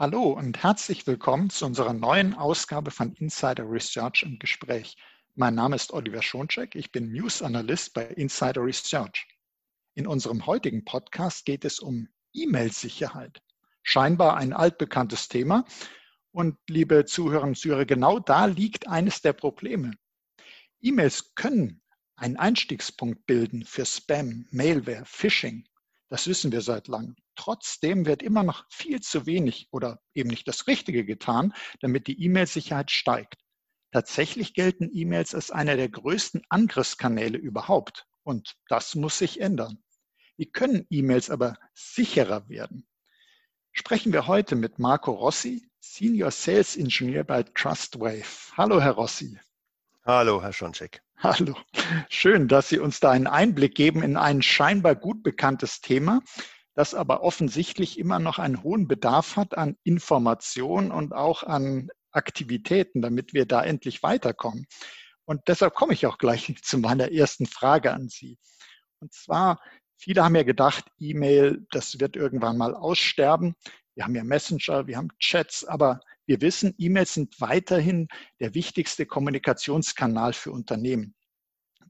Hallo und herzlich willkommen zu unserer neuen Ausgabe von Insider Research im Gespräch. Mein Name ist Oliver Schoncheck, ich bin News Analyst bei Insider Research. In unserem heutigen Podcast geht es um E-Mail-Sicherheit. Scheinbar ein altbekanntes Thema. Und liebe Zuhörerinnen und Zuhörer, genau da liegt eines der Probleme. E-Mails können einen Einstiegspunkt bilden für Spam, Mailware, Phishing. Das wissen wir seit langem. Trotzdem wird immer noch viel zu wenig oder eben nicht das Richtige getan, damit die E-Mail-Sicherheit steigt. Tatsächlich gelten E-Mails als einer der größten Angriffskanäle überhaupt. Und das muss sich ändern. Wie können E-Mails aber sicherer werden? Sprechen wir heute mit Marco Rossi, Senior Sales Engineer bei TrustWave. Hallo, Herr Rossi. Hallo, Herr Schoncheck. Hallo. Schön, dass Sie uns da einen Einblick geben in ein scheinbar gut bekanntes Thema, das aber offensichtlich immer noch einen hohen Bedarf hat an Information und auch an Aktivitäten, damit wir da endlich weiterkommen. Und deshalb komme ich auch gleich zu meiner ersten Frage an Sie. Und zwar, viele haben ja gedacht, E-Mail, das wird irgendwann mal aussterben. Wir haben ja Messenger, wir haben Chats, aber wir wissen, E-Mails sind weiterhin der wichtigste Kommunikationskanal für Unternehmen.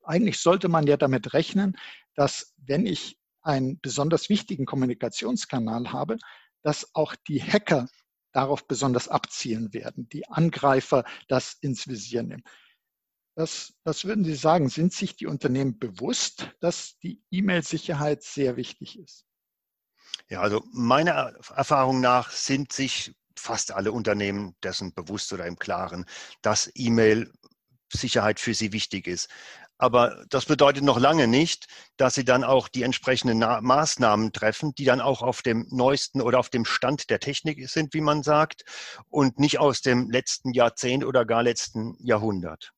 Eigentlich sollte man ja damit rechnen, dass wenn ich einen besonders wichtigen Kommunikationskanal habe, dass auch die Hacker darauf besonders abzielen werden, die Angreifer das ins Visier nehmen. Was, was würden Sie sagen? Sind sich die Unternehmen bewusst, dass die E-Mail-Sicherheit sehr wichtig ist? Ja, also meiner Erfahrung nach sind sich fast alle Unternehmen dessen bewusst oder im Klaren, dass E-Mail-Sicherheit für sie wichtig ist. Aber das bedeutet noch lange nicht, dass sie dann auch die entsprechenden Maßnahmen treffen, die dann auch auf dem neuesten oder auf dem Stand der Technik sind, wie man sagt, und nicht aus dem letzten Jahrzehnt oder gar letzten Jahrhundert.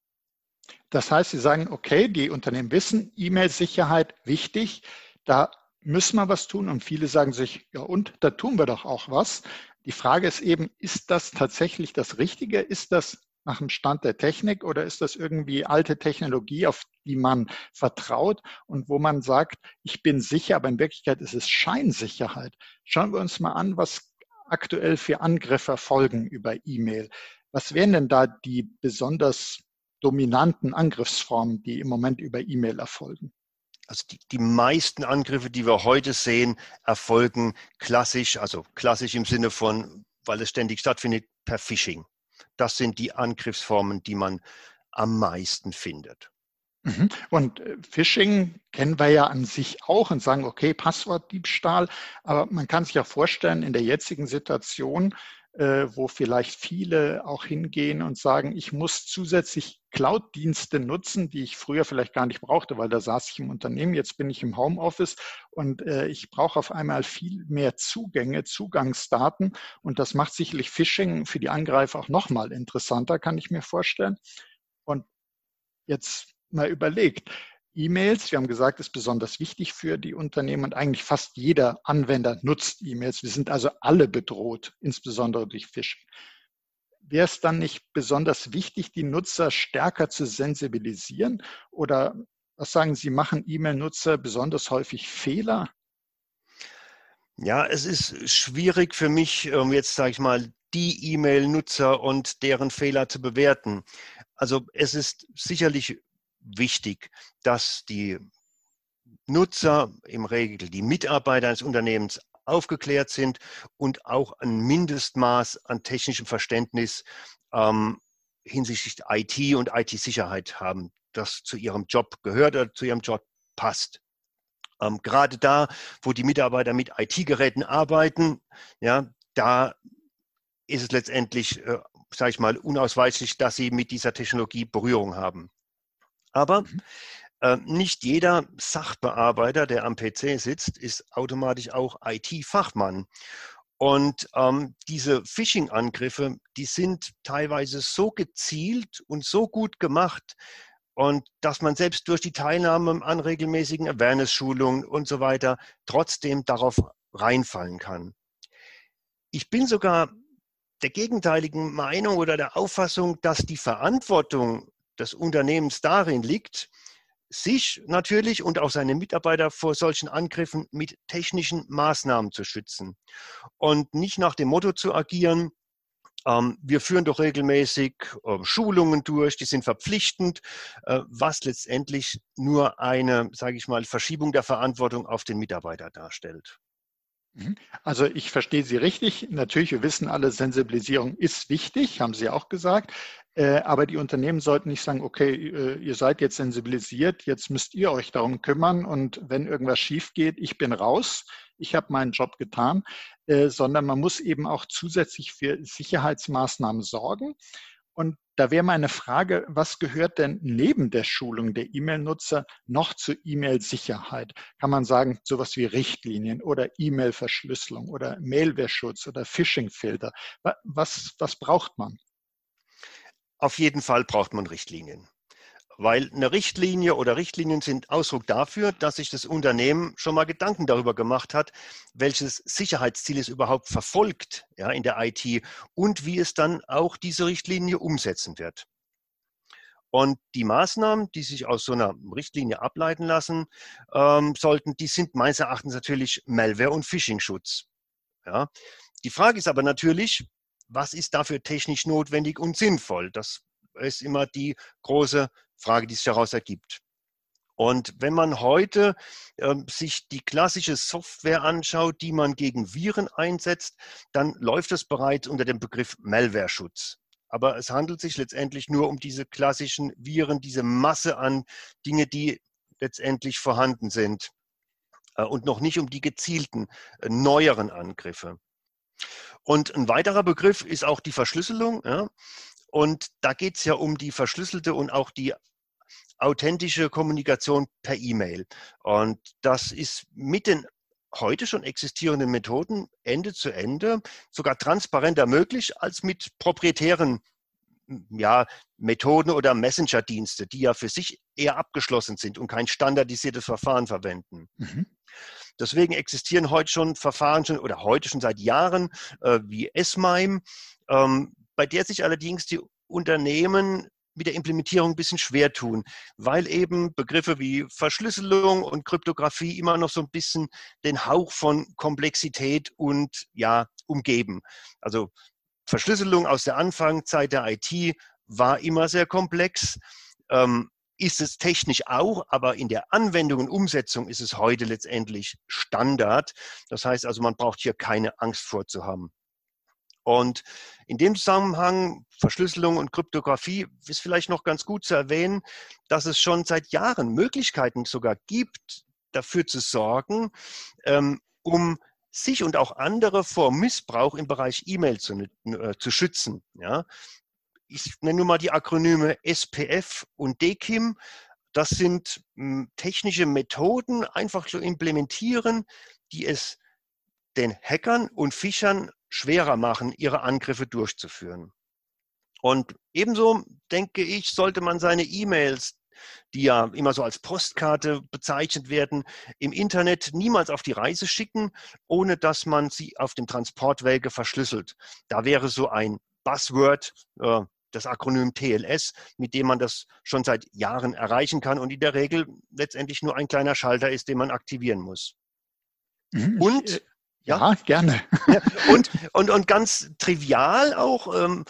Das heißt, Sie sagen, okay, die Unternehmen wissen, E-Mail-Sicherheit wichtig, da müssen wir was tun. Und viele sagen sich, ja und, da tun wir doch auch was. Die Frage ist eben, ist das tatsächlich das Richtige? Ist das nach dem Stand der Technik oder ist das irgendwie alte Technologie, auf die man vertraut und wo man sagt, ich bin sicher, aber in Wirklichkeit ist es Scheinsicherheit. Schauen wir uns mal an, was aktuell für Angriffe erfolgen über E-Mail. Was wären denn da die besonders dominanten Angriffsformen, die im Moment über E-Mail erfolgen? Also die, die meisten Angriffe, die wir heute sehen, erfolgen klassisch, also klassisch im Sinne von, weil es ständig stattfindet, per Phishing. Das sind die Angriffsformen, die man am meisten findet. Mhm. Und äh, Phishing kennen wir ja an sich auch und sagen, okay, Passwortdiebstahl, aber man kann sich ja vorstellen, in der jetzigen Situation äh, wo vielleicht viele auch hingehen und sagen, ich muss zusätzlich Cloud-Dienste nutzen, die ich früher vielleicht gar nicht brauchte, weil da saß ich im Unternehmen, jetzt bin ich im Homeoffice und äh, ich brauche auf einmal viel mehr Zugänge, Zugangsdaten und das macht sicherlich Phishing für die Angreifer auch nochmal interessanter, kann ich mir vorstellen. Und jetzt mal überlegt, E-Mails, wir haben gesagt, ist besonders wichtig für die Unternehmen und eigentlich fast jeder Anwender nutzt E-Mails. Wir sind also alle bedroht, insbesondere durch Phishing. Wäre es dann nicht besonders wichtig, die Nutzer stärker zu sensibilisieren? Oder was sagen Sie, machen E-Mail-Nutzer besonders häufig Fehler? Ja, es ist schwierig für mich, ähm, jetzt sage ich mal, die E-Mail-Nutzer und deren Fehler zu bewerten. Also es ist sicherlich wichtig, dass die Nutzer, im Regel die Mitarbeiter eines Unternehmens aufgeklärt sind und auch ein Mindestmaß an technischem Verständnis ähm, hinsichtlich IT und IT-Sicherheit haben, das zu ihrem Job gehört oder zu ihrem Job passt. Ähm, gerade da, wo die Mitarbeiter mit IT-Geräten arbeiten, ja, da ist es letztendlich, äh, sage ich mal, unausweichlich, dass sie mit dieser Technologie Berührung haben. Aber mhm. Äh, nicht jeder Sachbearbeiter, der am PC sitzt, ist automatisch auch IT-Fachmann. Und ähm, diese Phishing-Angriffe, die sind teilweise so gezielt und so gut gemacht, und dass man selbst durch die Teilnahme an regelmäßigen Awareness-Schulungen und so weiter trotzdem darauf reinfallen kann. Ich bin sogar der gegenteiligen Meinung oder der Auffassung, dass die Verantwortung des Unternehmens darin liegt, sich natürlich und auch seine Mitarbeiter vor solchen Angriffen mit technischen Maßnahmen zu schützen und nicht nach dem Motto zu agieren, ähm, wir führen doch regelmäßig ähm, Schulungen durch, die sind verpflichtend, äh, was letztendlich nur eine, sage ich mal, Verschiebung der Verantwortung auf den Mitarbeiter darstellt. Mhm. Also ich verstehe Sie richtig. Natürlich, wir wissen alle, Sensibilisierung ist wichtig, haben Sie auch gesagt. Äh, aber die Unternehmen sollten nicht sagen, okay, äh, ihr seid jetzt sensibilisiert, jetzt müsst ihr euch darum kümmern und wenn irgendwas schief geht, ich bin raus, ich habe meinen Job getan, äh, sondern man muss eben auch zusätzlich für Sicherheitsmaßnahmen sorgen. Und da wäre meine Frage, was gehört denn neben der Schulung der E-Mail-Nutzer noch zur E-Mail-Sicherheit? Kann man sagen, sowas wie Richtlinien oder E-Mail-Verschlüsselung oder Mailware-Schutz oder Phishing-Filter? Was, was braucht man? Auf jeden Fall braucht man Richtlinien. Weil eine Richtlinie oder Richtlinien sind Ausdruck dafür, dass sich das Unternehmen schon mal Gedanken darüber gemacht hat, welches Sicherheitsziel es überhaupt verfolgt ja, in der IT und wie es dann auch diese Richtlinie umsetzen wird. Und die Maßnahmen, die sich aus so einer Richtlinie ableiten lassen ähm, sollten, die sind meines Erachtens natürlich Malware- und Phishing-Schutz. Ja. Die Frage ist aber natürlich, was ist dafür technisch notwendig und sinnvoll? Das ist immer die große Frage, die sich daraus ergibt. Und wenn man heute äh, sich die klassische Software anschaut, die man gegen Viren einsetzt, dann läuft es bereits unter dem Begriff Malware-Schutz. Aber es handelt sich letztendlich nur um diese klassischen Viren, diese Masse an Dinge, die letztendlich vorhanden sind äh, und noch nicht um die gezielten äh, neueren Angriffe. Und ein weiterer Begriff ist auch die Verschlüsselung. Ja? Und da geht es ja um die verschlüsselte und auch die authentische Kommunikation per E-Mail. Und das ist mit den heute schon existierenden Methoden Ende zu Ende sogar transparenter möglich als mit proprietären ja, Methoden oder Messenger-Dienste, die ja für sich eher abgeschlossen sind und kein standardisiertes Verfahren verwenden. Mhm. Deswegen existieren heute schon Verfahren schon oder heute schon seit Jahren äh, wie S-MIME, ähm, bei der sich allerdings die Unternehmen mit der Implementierung ein bisschen schwer tun, weil eben Begriffe wie Verschlüsselung und Kryptographie immer noch so ein bisschen den Hauch von Komplexität und ja, umgeben. Also Verschlüsselung aus der Anfangszeit der IT war immer sehr komplex. Ähm, ist es technisch auch, aber in der Anwendung und Umsetzung ist es heute letztendlich Standard. Das heißt also, man braucht hier keine Angst vorzuhaben. Und in dem Zusammenhang Verschlüsselung und Kryptographie ist vielleicht noch ganz gut zu erwähnen, dass es schon seit Jahren Möglichkeiten sogar gibt, dafür zu sorgen, ähm, um sich und auch andere vor Missbrauch im Bereich E-Mail zu, äh, zu schützen. Ja? Ich nenne nur mal die Akronyme SPF und DKIM. Das sind hm, technische Methoden, einfach zu implementieren, die es den Hackern und Fischern schwerer machen, ihre Angriffe durchzuführen. Und ebenso, denke ich, sollte man seine E-Mails, die ja immer so als Postkarte bezeichnet werden, im Internet niemals auf die Reise schicken, ohne dass man sie auf dem Transportwege verschlüsselt. Da wäre so ein Buzzword, äh, das Akronym TLS, mit dem man das schon seit Jahren erreichen kann und in der Regel letztendlich nur ein kleiner Schalter ist, den man aktivieren muss. Mhm, und äh, ja, ja gerne. Ja, und, und, und ganz trivial auch, ähm,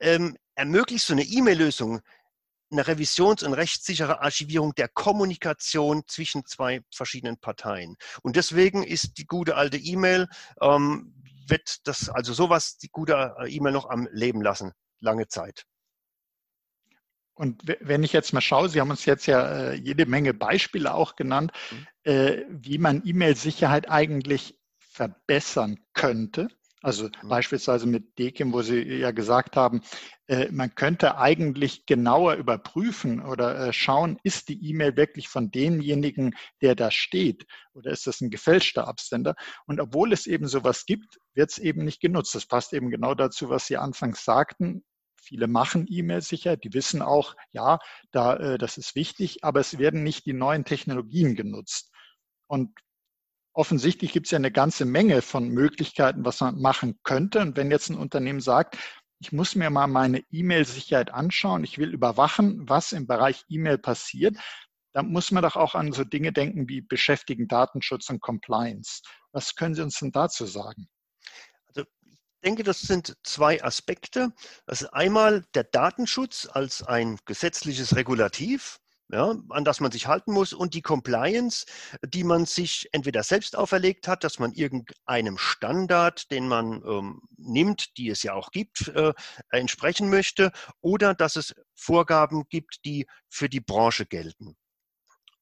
ähm, ermöglicht so eine E-Mail-Lösung eine revisions- und rechtssichere Archivierung der Kommunikation zwischen zwei verschiedenen Parteien. Und deswegen ist die gute alte E-Mail, ähm, wird das, also sowas, die gute äh, E-Mail noch am Leben lassen, lange Zeit. Und wenn ich jetzt mal schaue, Sie haben uns jetzt ja äh, jede Menge Beispiele auch genannt, mhm. äh, wie man E-Mail-Sicherheit eigentlich verbessern könnte. Also mhm. beispielsweise mit Dekim, wo Sie ja gesagt haben, äh, man könnte eigentlich genauer überprüfen oder äh, schauen, ist die E-Mail wirklich von demjenigen, der da steht, oder ist das ein gefälschter Absender? Und obwohl es eben sowas gibt, wird es eben nicht genutzt. Das passt eben genau dazu, was Sie anfangs sagten. Viele machen E-Mail-Sicherheit, die wissen auch, ja, da, äh, das ist wichtig, aber es werden nicht die neuen Technologien genutzt. Und offensichtlich gibt es ja eine ganze Menge von Möglichkeiten, was man machen könnte. Und wenn jetzt ein Unternehmen sagt, ich muss mir mal meine E-Mail-Sicherheit anschauen, ich will überwachen, was im Bereich E-Mail passiert, da muss man doch auch an so Dinge denken wie Beschäftigen, Datenschutz und Compliance. Was können Sie uns denn dazu sagen? Also ich denke, das sind zwei Aspekte. Das ist einmal der Datenschutz als ein gesetzliches Regulativ ja, an das man sich halten muss und die Compliance, die man sich entweder selbst auferlegt hat, dass man irgendeinem Standard, den man ähm, nimmt, die es ja auch gibt, äh, entsprechen möchte, oder dass es Vorgaben gibt, die für die Branche gelten.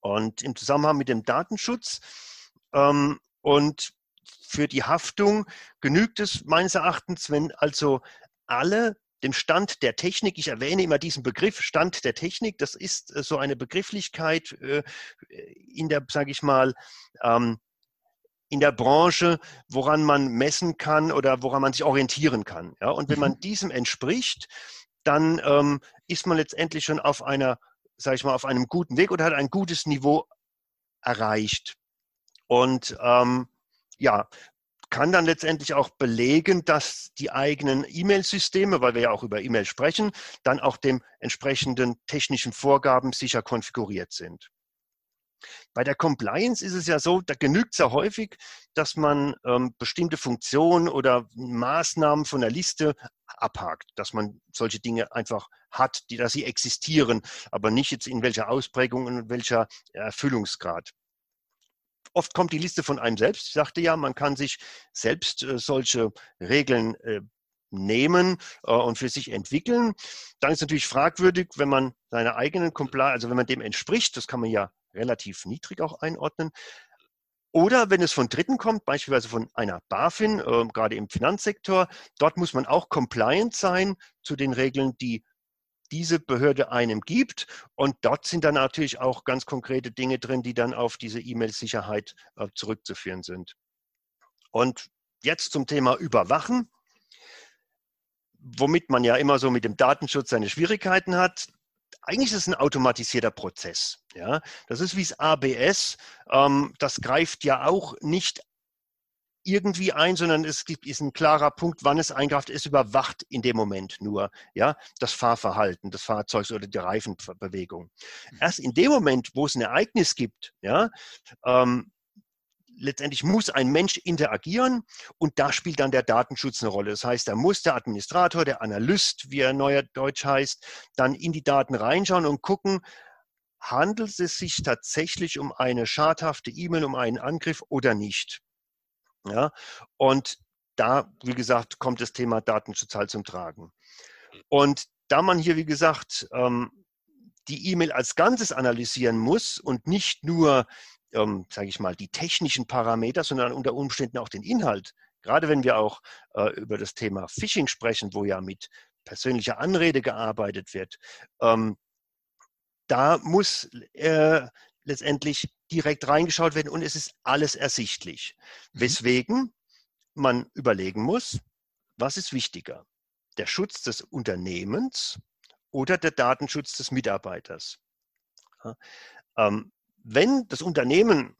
Und im Zusammenhang mit dem Datenschutz ähm, und für die Haftung genügt es meines Erachtens, wenn also alle dem Stand der Technik. Ich erwähne immer diesen Begriff Stand der Technik. Das ist äh, so eine Begrifflichkeit äh, in der, sage ich mal, ähm, in der Branche, woran man messen kann oder woran man sich orientieren kann. Ja? Und wenn man mhm. diesem entspricht, dann ähm, ist man letztendlich schon auf einer, sage ich mal, auf einem guten Weg oder hat ein gutes Niveau erreicht. Und ähm, ja, kann dann letztendlich auch belegen, dass die eigenen E-Mail-Systeme, weil wir ja auch über E-Mail sprechen, dann auch dem entsprechenden technischen Vorgaben sicher konfiguriert sind. Bei der Compliance ist es ja so, da genügt es ja häufig, dass man ähm, bestimmte Funktionen oder Maßnahmen von der Liste abhakt, dass man solche Dinge einfach hat, die, dass sie existieren, aber nicht jetzt in welcher Ausprägung und welcher Erfüllungsgrad. Oft kommt die Liste von einem selbst. Ich sagte ja, man kann sich selbst äh, solche Regeln äh, nehmen äh, und für sich entwickeln. Dann ist natürlich fragwürdig, wenn man seiner eigenen Compliance, also wenn man dem entspricht, das kann man ja relativ niedrig auch einordnen. Oder wenn es von Dritten kommt, beispielsweise von einer BaFin, äh, gerade im Finanzsektor, dort muss man auch compliant sein zu den Regeln, die diese Behörde einem gibt. Und dort sind dann natürlich auch ganz konkrete Dinge drin, die dann auf diese E-Mail-Sicherheit äh, zurückzuführen sind. Und jetzt zum Thema Überwachen, womit man ja immer so mit dem Datenschutz seine Schwierigkeiten hat. Eigentlich ist es ein automatisierter Prozess. Ja? Das ist wie das ABS. Ähm, das greift ja auch nicht irgendwie ein, sondern es gibt, ist ein klarer Punkt, wann es eingreift. Es überwacht in dem Moment nur ja, das Fahrverhalten des Fahrzeugs oder die Reifenbewegung. Mhm. Erst in dem Moment, wo es ein Ereignis gibt, ja, ähm, letztendlich muss ein Mensch interagieren und da spielt dann der Datenschutz eine Rolle. Das heißt, da muss der Administrator, der Analyst, wie er neuer-deutsch heißt, dann in die Daten reinschauen und gucken, handelt es sich tatsächlich um eine schadhafte E-Mail, um einen Angriff oder nicht. Ja, und da, wie gesagt, kommt das Thema Datenschutz halt zum Tragen. Und da man hier, wie gesagt, ähm, die E-Mail als Ganzes analysieren muss und nicht nur, ähm, sage ich mal, die technischen Parameter, sondern unter Umständen auch den Inhalt. Gerade wenn wir auch äh, über das Thema Phishing sprechen, wo ja mit persönlicher Anrede gearbeitet wird, ähm, da muss äh, letztendlich direkt reingeschaut werden und es ist alles ersichtlich. Mhm. Weswegen man überlegen muss, was ist wichtiger? Der Schutz des Unternehmens oder der Datenschutz des Mitarbeiters? Ähm, wenn das Unternehmen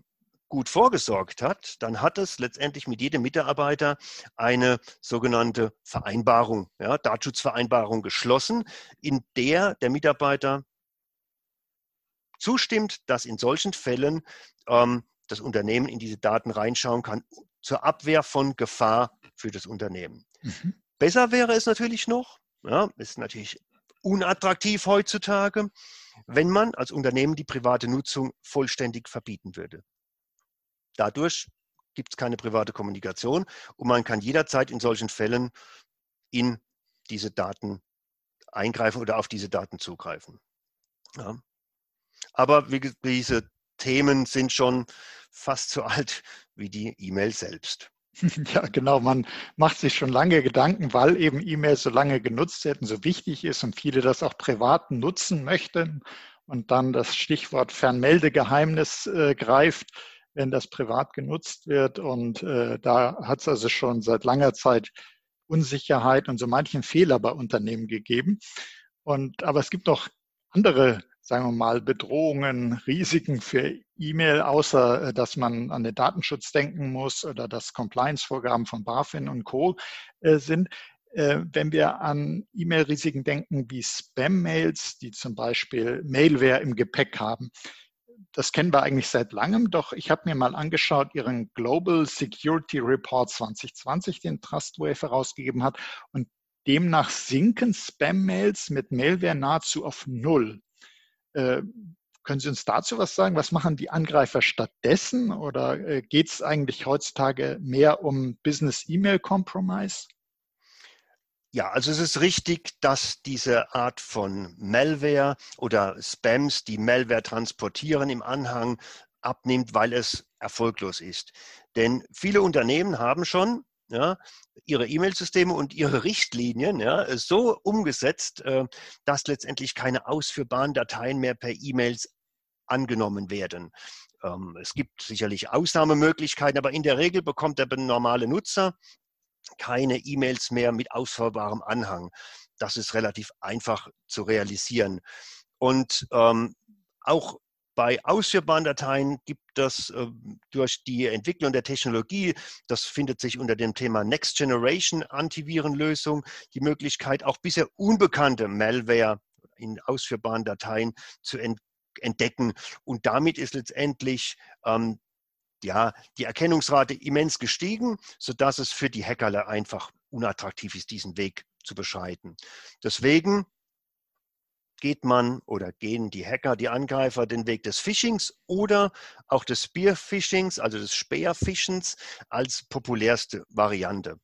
gut vorgesorgt hat, dann hat es letztendlich mit jedem Mitarbeiter eine sogenannte Vereinbarung, ja, Datenschutzvereinbarung geschlossen, in der der Mitarbeiter zustimmt, dass in solchen Fällen ähm, das Unternehmen in diese Daten reinschauen kann zur Abwehr von Gefahr für das Unternehmen. Mhm. Besser wäre es natürlich noch, ja, ist natürlich unattraktiv heutzutage, wenn man als Unternehmen die private Nutzung vollständig verbieten würde. Dadurch gibt es keine private Kommunikation und man kann jederzeit in solchen Fällen in diese Daten eingreifen oder auf diese Daten zugreifen. Ja. Aber wie, diese Themen sind schon fast so alt wie die E-Mail selbst. Ja, genau. Man macht sich schon lange Gedanken, weil eben E-Mails so lange genutzt werden, so wichtig ist und viele das auch privat nutzen möchten und dann das Stichwort Fernmeldegeheimnis äh, greift, wenn das privat genutzt wird. Und äh, da hat es also schon seit langer Zeit Unsicherheit und so manchen Fehler bei Unternehmen gegeben. Und aber es gibt noch andere sagen wir mal, Bedrohungen, Risiken für E-Mail, außer äh, dass man an den Datenschutz denken muss oder dass Compliance-Vorgaben von BaFin und Co. Äh, sind. Äh, wenn wir an E-Mail-Risiken denken wie Spam-Mails, die zum Beispiel Mailware im Gepäck haben, das kennen wir eigentlich seit langem, doch ich habe mir mal angeschaut, Ihren Global Security Report 2020, den Trustwave herausgegeben hat. Und demnach sinken Spam-Mails mit Mailware nahezu auf Null. Äh, können Sie uns dazu was sagen? Was machen die Angreifer stattdessen? Oder äh, geht es eigentlich heutzutage mehr um Business-E-Mail-Compromise? Ja, also es ist richtig, dass diese Art von Malware oder Spams, die Malware transportieren, im Anhang abnimmt, weil es erfolglos ist. Denn viele Unternehmen haben schon ja, ihre E-Mail-Systeme und ihre Richtlinien ja, so umgesetzt, äh, dass letztendlich keine ausführbaren Dateien mehr per E-Mails angenommen werden. Ähm, es gibt sicherlich Ausnahmemöglichkeiten, aber in der Regel bekommt der normale Nutzer keine E-Mails mehr mit ausführbarem Anhang. Das ist relativ einfach zu realisieren. Und ähm, auch bei ausführbaren Dateien gibt es äh, durch die Entwicklung der Technologie, das findet sich unter dem Thema Next Generation Antivirenlösung, die Möglichkeit, auch bisher unbekannte Malware in ausführbaren Dateien zu entdecken. Und damit ist letztendlich ähm, ja, die Erkennungsrate immens gestiegen, sodass es für die Hackerle einfach unattraktiv ist, diesen Weg zu beschreiten. Deswegen geht man oder gehen die Hacker, die Angreifer den Weg des Phishings oder auch des Spear-Phishings, also des Speerfischens als populärste Variante.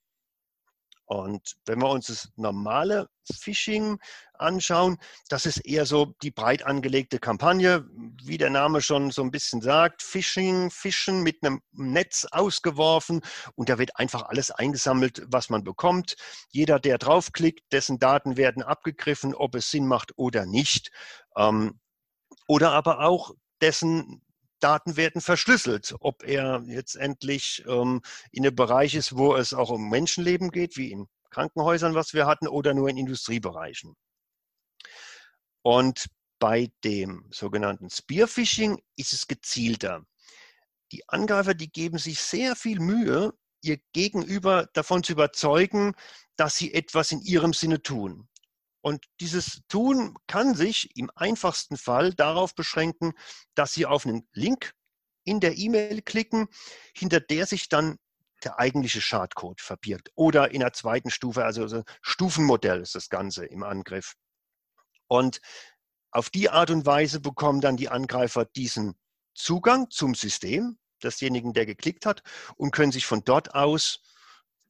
Und wenn wir uns das normale Phishing anschauen, das ist eher so die breit angelegte Kampagne, wie der Name schon so ein bisschen sagt, Phishing, Fischen mit einem Netz ausgeworfen und da wird einfach alles eingesammelt, was man bekommt. Jeder, der draufklickt, dessen Daten werden abgegriffen, ob es Sinn macht oder nicht. Ähm, oder aber auch dessen Daten werden verschlüsselt. Ob er jetzt endlich ähm, in einem Bereich ist, wo es auch um Menschenleben geht, wie in Krankenhäusern, was wir hatten, oder nur in Industriebereichen. Und bei dem sogenannten Spearfishing ist es gezielter. Die Angreifer, die geben sich sehr viel Mühe, ihr Gegenüber davon zu überzeugen, dass sie etwas in ihrem Sinne tun. Und dieses Tun kann sich im einfachsten Fall darauf beschränken, dass Sie auf einen Link in der E-Mail klicken, hinter der sich dann der eigentliche Schadcode verbirgt. Oder in der zweiten Stufe, also so Stufenmodell ist das Ganze im Angriff. Und auf die Art und Weise bekommen dann die Angreifer diesen Zugang zum System desjenigen, der geklickt hat, und können sich von dort aus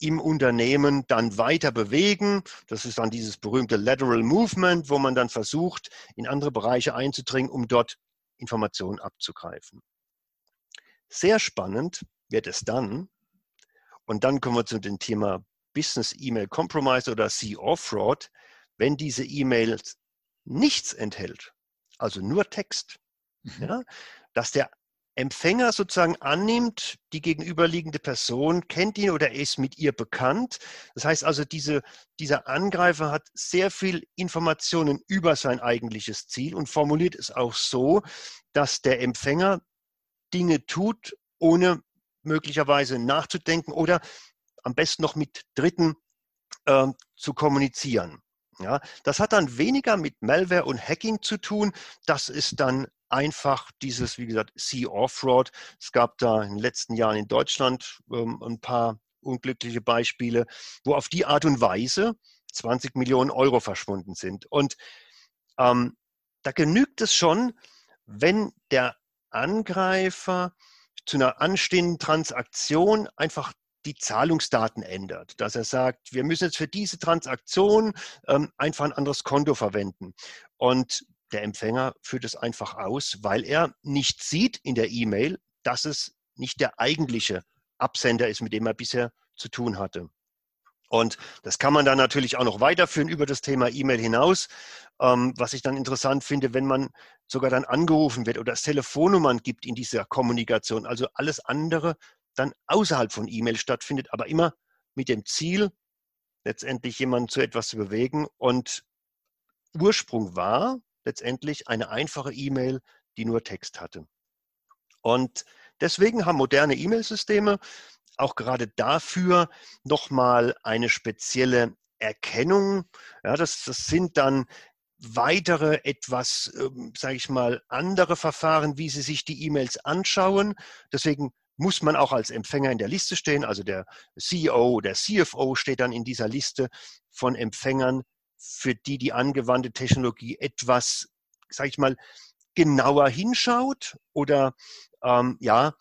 im Unternehmen dann weiter bewegen. Das ist dann dieses berühmte Lateral Movement, wo man dann versucht, in andere Bereiche einzudringen, um dort Informationen abzugreifen. Sehr spannend wird es dann, und dann kommen wir zu dem Thema Business E-Mail Compromise oder C-Off-Fraud, wenn diese E-Mail nichts enthält, also nur Text, mhm. ja, dass der Empfänger sozusagen annimmt, die gegenüberliegende Person kennt ihn oder ist mit ihr bekannt. Das heißt also, diese, dieser Angreifer hat sehr viel Informationen über sein eigentliches Ziel und formuliert es auch so, dass der Empfänger Dinge tut, ohne möglicherweise nachzudenken oder am besten noch mit Dritten äh, zu kommunizieren. Ja, das hat dann weniger mit Malware und Hacking zu tun. Das ist dann einfach dieses, wie gesagt, Sea Offroad. Es gab da in den letzten Jahren in Deutschland ähm, ein paar unglückliche Beispiele, wo auf die Art und Weise 20 Millionen Euro verschwunden sind. Und ähm, da genügt es schon, wenn der Angreifer zu einer anstehenden Transaktion einfach die Zahlungsdaten ändert, dass er sagt, wir müssen jetzt für diese Transaktion ähm, einfach ein anderes Konto verwenden. Und der Empfänger führt es einfach aus, weil er nicht sieht in der E-Mail, dass es nicht der eigentliche Absender ist, mit dem er bisher zu tun hatte. Und das kann man dann natürlich auch noch weiterführen über das Thema E-Mail hinaus. Ähm, was ich dann interessant finde, wenn man sogar dann angerufen wird oder es Telefonnummern gibt in dieser Kommunikation, also alles andere dann außerhalb von E-Mail stattfindet, aber immer mit dem Ziel, letztendlich jemanden zu etwas zu bewegen. Und Ursprung war, letztendlich eine einfache E-Mail, die nur Text hatte. Und deswegen haben moderne E-Mail-Systeme auch gerade dafür nochmal eine spezielle Erkennung. Ja, das, das sind dann weitere, etwas, ähm, sage ich mal, andere Verfahren, wie Sie sich die E-Mails anschauen. Deswegen muss man auch als Empfänger in der Liste stehen. Also der CEO, der CFO steht dann in dieser Liste von Empfängern, für die die angewandte Technologie etwas, sage ich mal, genauer hinschaut oder ähm, ja,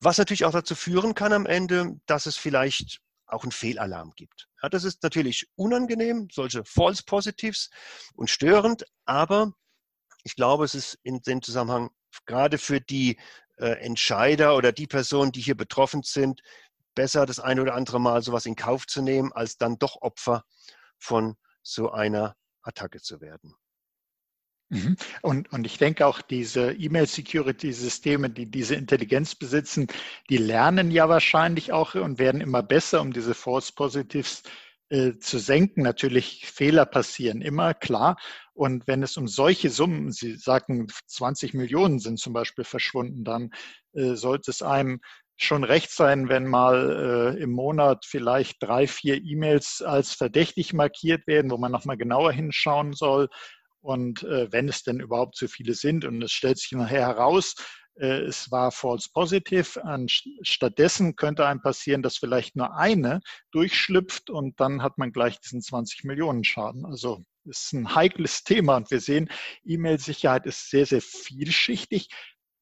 was natürlich auch dazu führen kann am Ende, dass es vielleicht auch einen Fehlalarm gibt. Ja, das ist natürlich unangenehm, solche False Positives und störend, aber ich glaube, es ist in dem Zusammenhang gerade für die äh, Entscheider oder die Personen, die hier betroffen sind, besser das eine oder andere Mal sowas in Kauf zu nehmen, als dann doch Opfer von so einer Attacke zu werden. Mhm. Und, und ich denke auch, diese E-Mail-Security-Systeme, die diese Intelligenz besitzen, die lernen ja wahrscheinlich auch und werden immer besser, um diese False Positives äh, zu senken. Natürlich Fehler passieren immer, klar. Und wenn es um solche Summen, Sie sagen 20 Millionen sind zum Beispiel verschwunden, dann äh, sollte es einem schon recht sein, wenn mal äh, im Monat vielleicht drei, vier E-Mails als verdächtig markiert werden, wo man nochmal genauer hinschauen soll und äh, wenn es denn überhaupt zu viele sind und es stellt sich nachher heraus, äh, es war false positive, stattdessen könnte einem passieren, dass vielleicht nur eine durchschlüpft und dann hat man gleich diesen 20 Millionen Schaden. Also ist ein heikles Thema und wir sehen, E-Mail-Sicherheit ist sehr, sehr vielschichtig.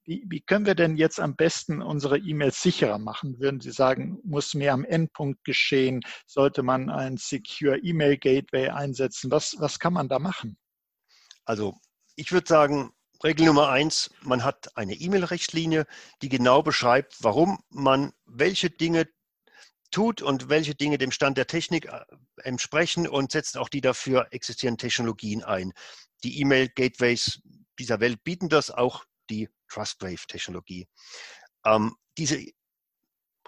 Wie, wie, können wir denn jetzt am besten unsere E-Mails sicherer machen? Würden Sie sagen, muss mehr am Endpunkt geschehen? Sollte man ein Secure E-Mail Gateway einsetzen? Was, was kann man da machen? Also ich würde sagen, Regel Nummer eins, man hat eine E-Mail-Richtlinie, die genau beschreibt, warum man welche Dinge tut und welche Dinge dem Stand der Technik äh, entsprechen und setzt auch die dafür existierenden Technologien ein. Die E-Mail-Gateways dieser Welt bieten das, auch die Trustwave-Technologie. Ähm, diese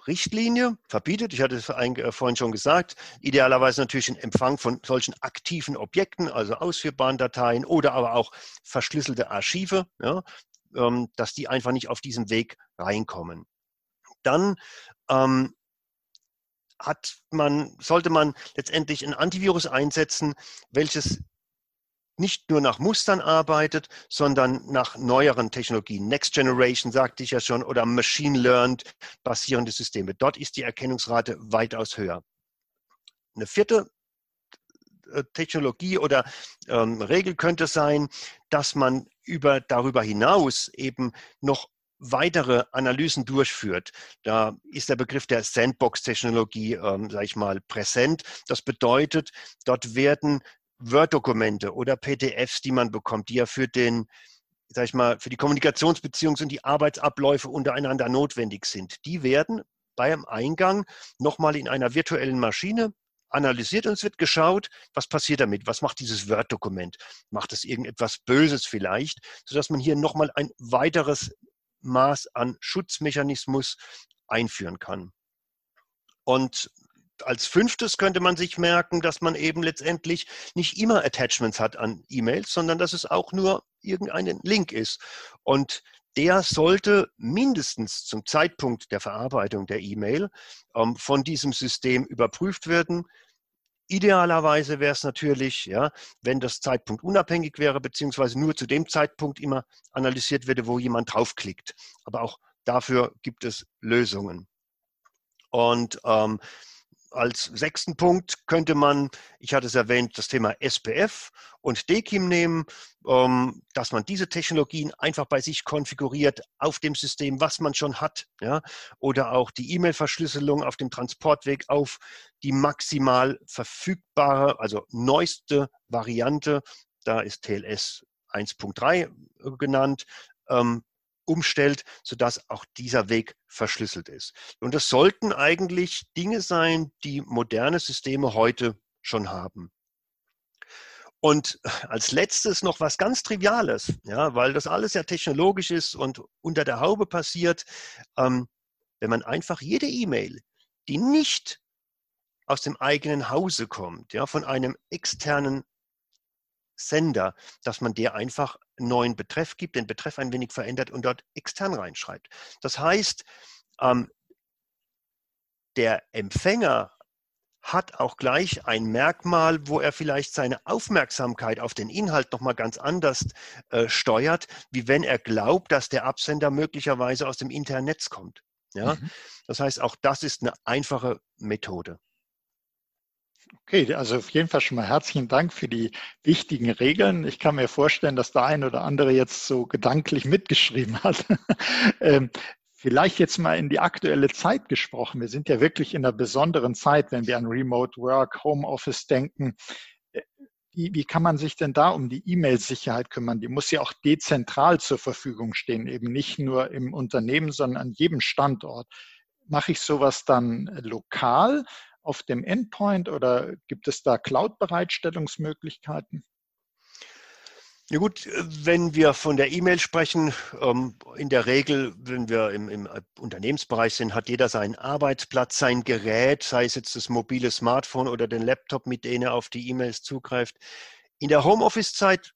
Richtlinie verbietet, ich hatte es äh, vorhin schon gesagt, idealerweise natürlich den Empfang von solchen aktiven Objekten, also ausführbaren Dateien oder aber auch verschlüsselte Archive, ja, ähm, dass die einfach nicht auf diesem Weg reinkommen. Dann ähm, hat man, sollte man letztendlich ein Antivirus einsetzen, welches nicht nur nach Mustern arbeitet, sondern nach neueren Technologien. Next Generation sagte ich ja schon oder Machine Learned basierende Systeme. Dort ist die Erkennungsrate weitaus höher. Eine vierte äh, Technologie oder ähm, Regel könnte sein, dass man über, darüber hinaus eben noch weitere Analysen durchführt. Da ist der Begriff der Sandbox-Technologie, ähm, sage ich mal, präsent. Das bedeutet, dort werden Word-Dokumente oder PDFs, die man bekommt, die ja für den, sag ich mal, für die Kommunikationsbeziehungen und die Arbeitsabläufe untereinander notwendig sind, die werden beim Eingang nochmal in einer virtuellen Maschine analysiert und es wird geschaut, was passiert damit, was macht dieses Word-Dokument, macht es irgendetwas Böses vielleicht, sodass man hier nochmal ein weiteres Maß an Schutzmechanismus einführen kann. Und als fünftes könnte man sich merken, dass man eben letztendlich nicht immer Attachments hat an E-Mails, sondern dass es auch nur irgendein Link ist. Und der sollte mindestens zum Zeitpunkt der Verarbeitung der E-Mail ähm, von diesem System überprüft werden. Idealerweise wäre es natürlich, ja, wenn das Zeitpunkt unabhängig wäre, beziehungsweise nur zu dem Zeitpunkt immer analysiert würde, wo jemand draufklickt. Aber auch dafür gibt es Lösungen. Und ähm, als sechsten Punkt könnte man, ich hatte es erwähnt, das Thema SPF und DKIM nehmen, ähm, dass man diese Technologien einfach bei sich konfiguriert auf dem System, was man schon hat. Ja? Oder auch die E-Mail-Verschlüsselung auf dem Transportweg auf die maximal verfügbare, also neueste Variante. Da ist TLS 1.3 genannt, ähm, umstellt, sodass auch dieser Weg verschlüsselt ist. Und das sollten eigentlich Dinge sein, die moderne Systeme heute schon haben. Und als letztes noch was ganz Triviales, ja, weil das alles ja technologisch ist und unter der Haube passiert. Ähm, wenn man einfach jede E-Mail, die nicht aus dem eigenen Hause kommt, ja, von einem externen Sender, dass man der einfach einen neuen Betreff gibt, den Betreff ein wenig verändert und dort extern reinschreibt. Das heißt, ähm, der Empfänger hat auch gleich ein Merkmal, wo er vielleicht seine Aufmerksamkeit auf den Inhalt nochmal ganz anders äh, steuert, wie wenn er glaubt, dass der Absender möglicherweise aus dem Internet kommt. Ja? Mhm. Das heißt, auch das ist eine einfache Methode. Okay, also auf jeden Fall schon mal herzlichen Dank für die wichtigen Regeln. Ich kann mir vorstellen, dass der ein oder andere jetzt so gedanklich mitgeschrieben hat. ähm, Vielleicht jetzt mal in die aktuelle Zeit gesprochen. Wir sind ja wirklich in einer besonderen Zeit, wenn wir an Remote Work, Homeoffice denken. Äh, wie, wie kann man sich denn da um die E-Mail-Sicherheit kümmern? Die muss ja auch dezentral zur Verfügung stehen, eben nicht nur im Unternehmen, sondern an jedem Standort. Mache ich sowas dann lokal auf dem Endpoint oder gibt es da Cloud-Bereitstellungsmöglichkeiten? Ja gut, wenn wir von der E-Mail sprechen, ähm, in der Regel, wenn wir im, im, Unternehmensbereich sind, hat jeder seinen Arbeitsplatz, sein Gerät, sei es jetzt das mobile Smartphone oder den Laptop, mit dem er auf die E-Mails zugreift. In der Homeoffice-Zeit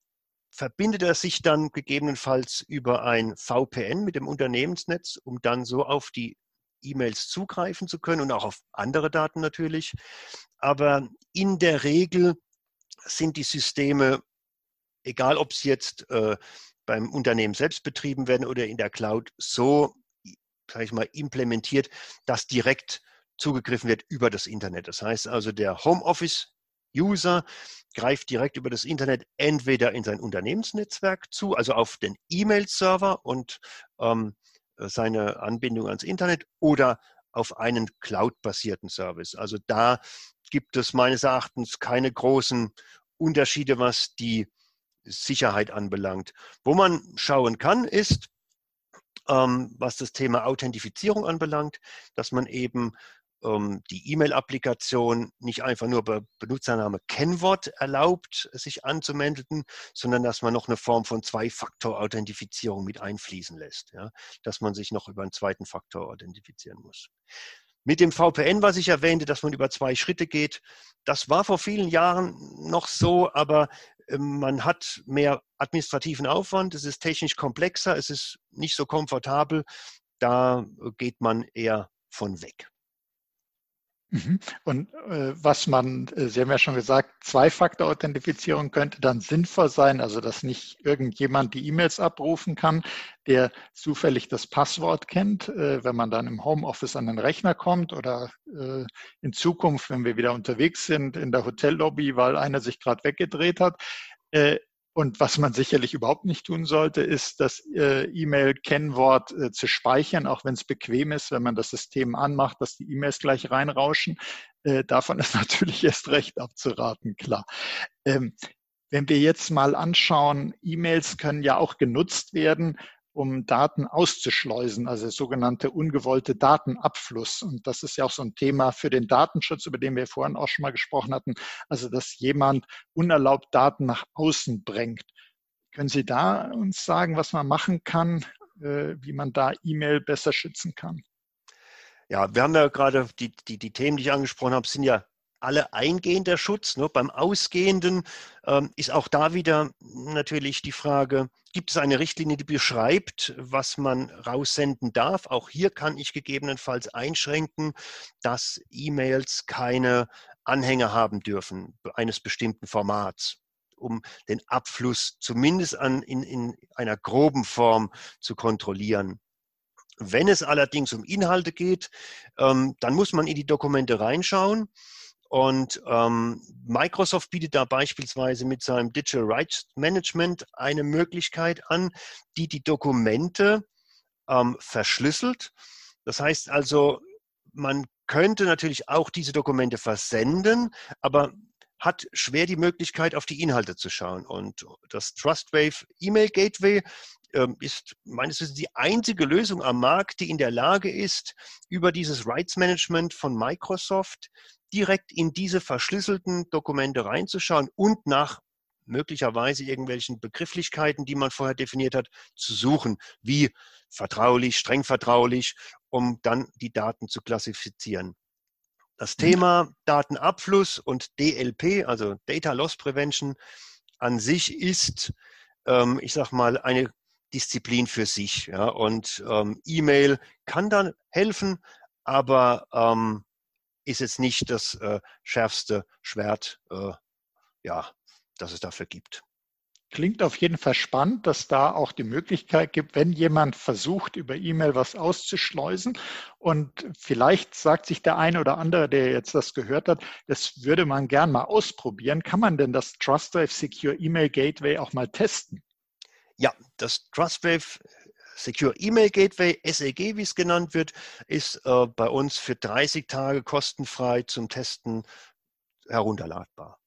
verbindet er sich dann gegebenenfalls über ein VPN mit dem Unternehmensnetz, um dann so auf die E-Mails zugreifen zu können und auch auf andere Daten natürlich. Aber in der Regel sind die Systeme egal ob sie jetzt äh, beim Unternehmen selbst betrieben werden oder in der Cloud, so, sage ich mal, implementiert, dass direkt zugegriffen wird über das Internet. Das heißt also, der Homeoffice-User greift direkt über das Internet entweder in sein Unternehmensnetzwerk zu, also auf den E-Mail-Server und ähm, seine Anbindung ans Internet oder auf einen Cloud-basierten Service. Also da gibt es meines Erachtens keine großen Unterschiede, was die Sicherheit anbelangt. Wo man schauen kann, ist, ähm, was das Thema Authentifizierung anbelangt, dass man eben die E-Mail-Applikation nicht einfach nur bei Benutzername Kennwort erlaubt, sich anzumelden, sondern dass man noch eine Form von Zwei-Faktor-Authentifizierung mit einfließen lässt, ja? dass man sich noch über einen zweiten Faktor authentifizieren muss. Mit dem VPN, was ich erwähnte, dass man über zwei Schritte geht, das war vor vielen Jahren noch so, aber ähm, man hat mehr administrativen Aufwand, es ist technisch komplexer, es ist nicht so komfortabel. Da geht man eher von weg. Mhm. Und äh, was man, äh, Sie haben ja schon gesagt, Zwei-Faktor-Authentifizierung könnte dann sinnvoll sein, also dass nicht irgendjemand die E-Mails abrufen kann, der zufällig das Passwort kennt, äh, wenn man dann im Homeoffice an den Rechner kommt oder äh, in Zukunft, wenn wir wieder unterwegs sind in der Hotellobby, weil einer sich gerade weggedreht hat. Und was man sicherlich überhaupt nicht tun sollte, ist das äh, E-Mail-Kennwort äh, zu speichern, auch wenn es bequem ist, wenn man das System anmacht, dass die E-Mails gleich reinrauschen. Äh, davon ist natürlich erst recht abzuraten, klar. Ähm, wenn wir jetzt mal anschauen, E-Mails können ja auch genutzt werden, um Daten auszuschleusen, also sogenannte ungewollte Datenabfluss. Und das ist ja auch so ein Thema für den Datenschutz, über den wir vorhin auch schon mal gesprochen hatten. Also, dass jemand unerlaubt Daten nach außen bringt. Können Sie da uns sagen, was man machen kann, äh, wie man da E-Mail besser schützen kann? Ja, wir haben ja gerade die, die, die Themen, die ich angesprochen habe, sind ja alle eingehender Schutz. Ne? Beim Ausgehenden ähm, ist auch da wieder natürlich die Frage, gibt es eine Richtlinie, die beschreibt, was man raussenden darf? Auch hier kann ich gegebenenfalls einschränken, dass E-Mails keine Anhänge haben dürfen eines bestimmten Formats um den Abfluss zumindest an, in, in einer groben Form zu kontrollieren. Wenn es allerdings um Inhalte geht, ähm, dann muss man in die Dokumente reinschauen und ähm, Microsoft bietet da beispielsweise mit seinem Digital Rights Management eine Möglichkeit an, die die Dokumente ähm, verschlüsselt. Das heißt also, man könnte natürlich auch diese Dokumente versenden, aber hat schwer die Möglichkeit, auf die Inhalte zu schauen. Und das TrustWave E-Mail Gateway ähm, ist meines Wissens die einzige Lösung am Markt, die in der Lage ist, über dieses Rights Management von Microsoft direkt in diese verschlüsselten Dokumente reinzuschauen und nach möglicherweise irgendwelchen Begrifflichkeiten, die man vorher definiert hat, zu suchen, wie vertraulich, streng vertraulich, um dann die Daten zu klassifizieren. Das mhm. Thema Datenabfluss und DLP, also Data Loss Prevention, an sich ist, ähm, ich sag mal, eine Disziplin für sich. Ja? Und ähm, E-Mail kann dann helfen, aber ähm, ist jetzt nicht das äh, schärfste Schwert, äh, ja, das es dafür gibt. Klingt auf jeden Fall spannend, dass da auch die Möglichkeit gibt, wenn jemand versucht, über E-Mail was auszuschleusen und vielleicht sagt sich der eine oder andere, der jetzt das gehört hat, das würde man gern mal ausprobieren. Kann man denn das TrustWave Secure E-Mail Gateway auch mal testen? Ja, das TrustWave Secure E-Mail Gateway, SEG, wie es genannt wird, ist äh, bei uns für 30 Tage kostenfrei zum Testen herunterladbar.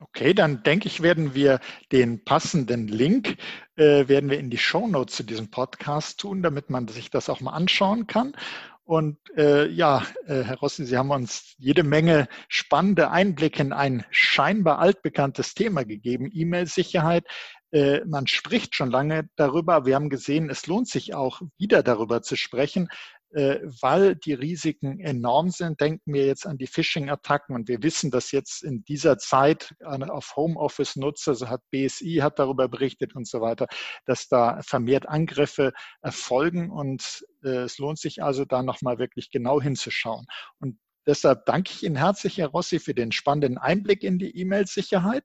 Okay, dann denke ich, werden wir den passenden Link äh, werden wir in die Show Notes zu diesem Podcast tun, damit man sich das auch mal anschauen kann. Und äh, ja, äh, Herr Rossi, Sie haben uns jede Menge spannende Einblicke in ein scheinbar altbekanntes Thema gegeben, E-Mail-Sicherheit. Äh, man spricht schon lange darüber. Wir haben gesehen, es lohnt sich auch wieder darüber zu sprechen, äh, weil die Risiken enorm sind. Denken wir jetzt an die Phishing-Attacken und wir wissen, dass jetzt in dieser Zeit auf Homeoffice-Nutzer, so hat BSI hat darüber berichtet und so weiter, dass da vermehrt Angriffe erfolgen und äh, es lohnt sich also da nochmal wirklich genau hinzuschauen. Und deshalb danke ich Ihnen herzlich, Herr Rossi, für den spannenden Einblick in die E-Mail-Sicherheit.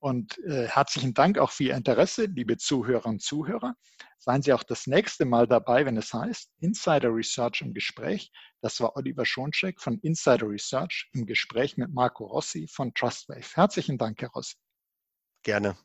Und äh, herzlichen Dank auch für Ihr Interesse, liebe Zuhörer und Zuhörer. Seien Sie auch das nächste Mal dabei, wenn es heißt Insider Research im Gespräch. Das war Oliver Schoncheck von Insider Research im Gespräch mit Marco Rossi von TrustWave. Herzlichen Dank, Herr Rossi. Gerne.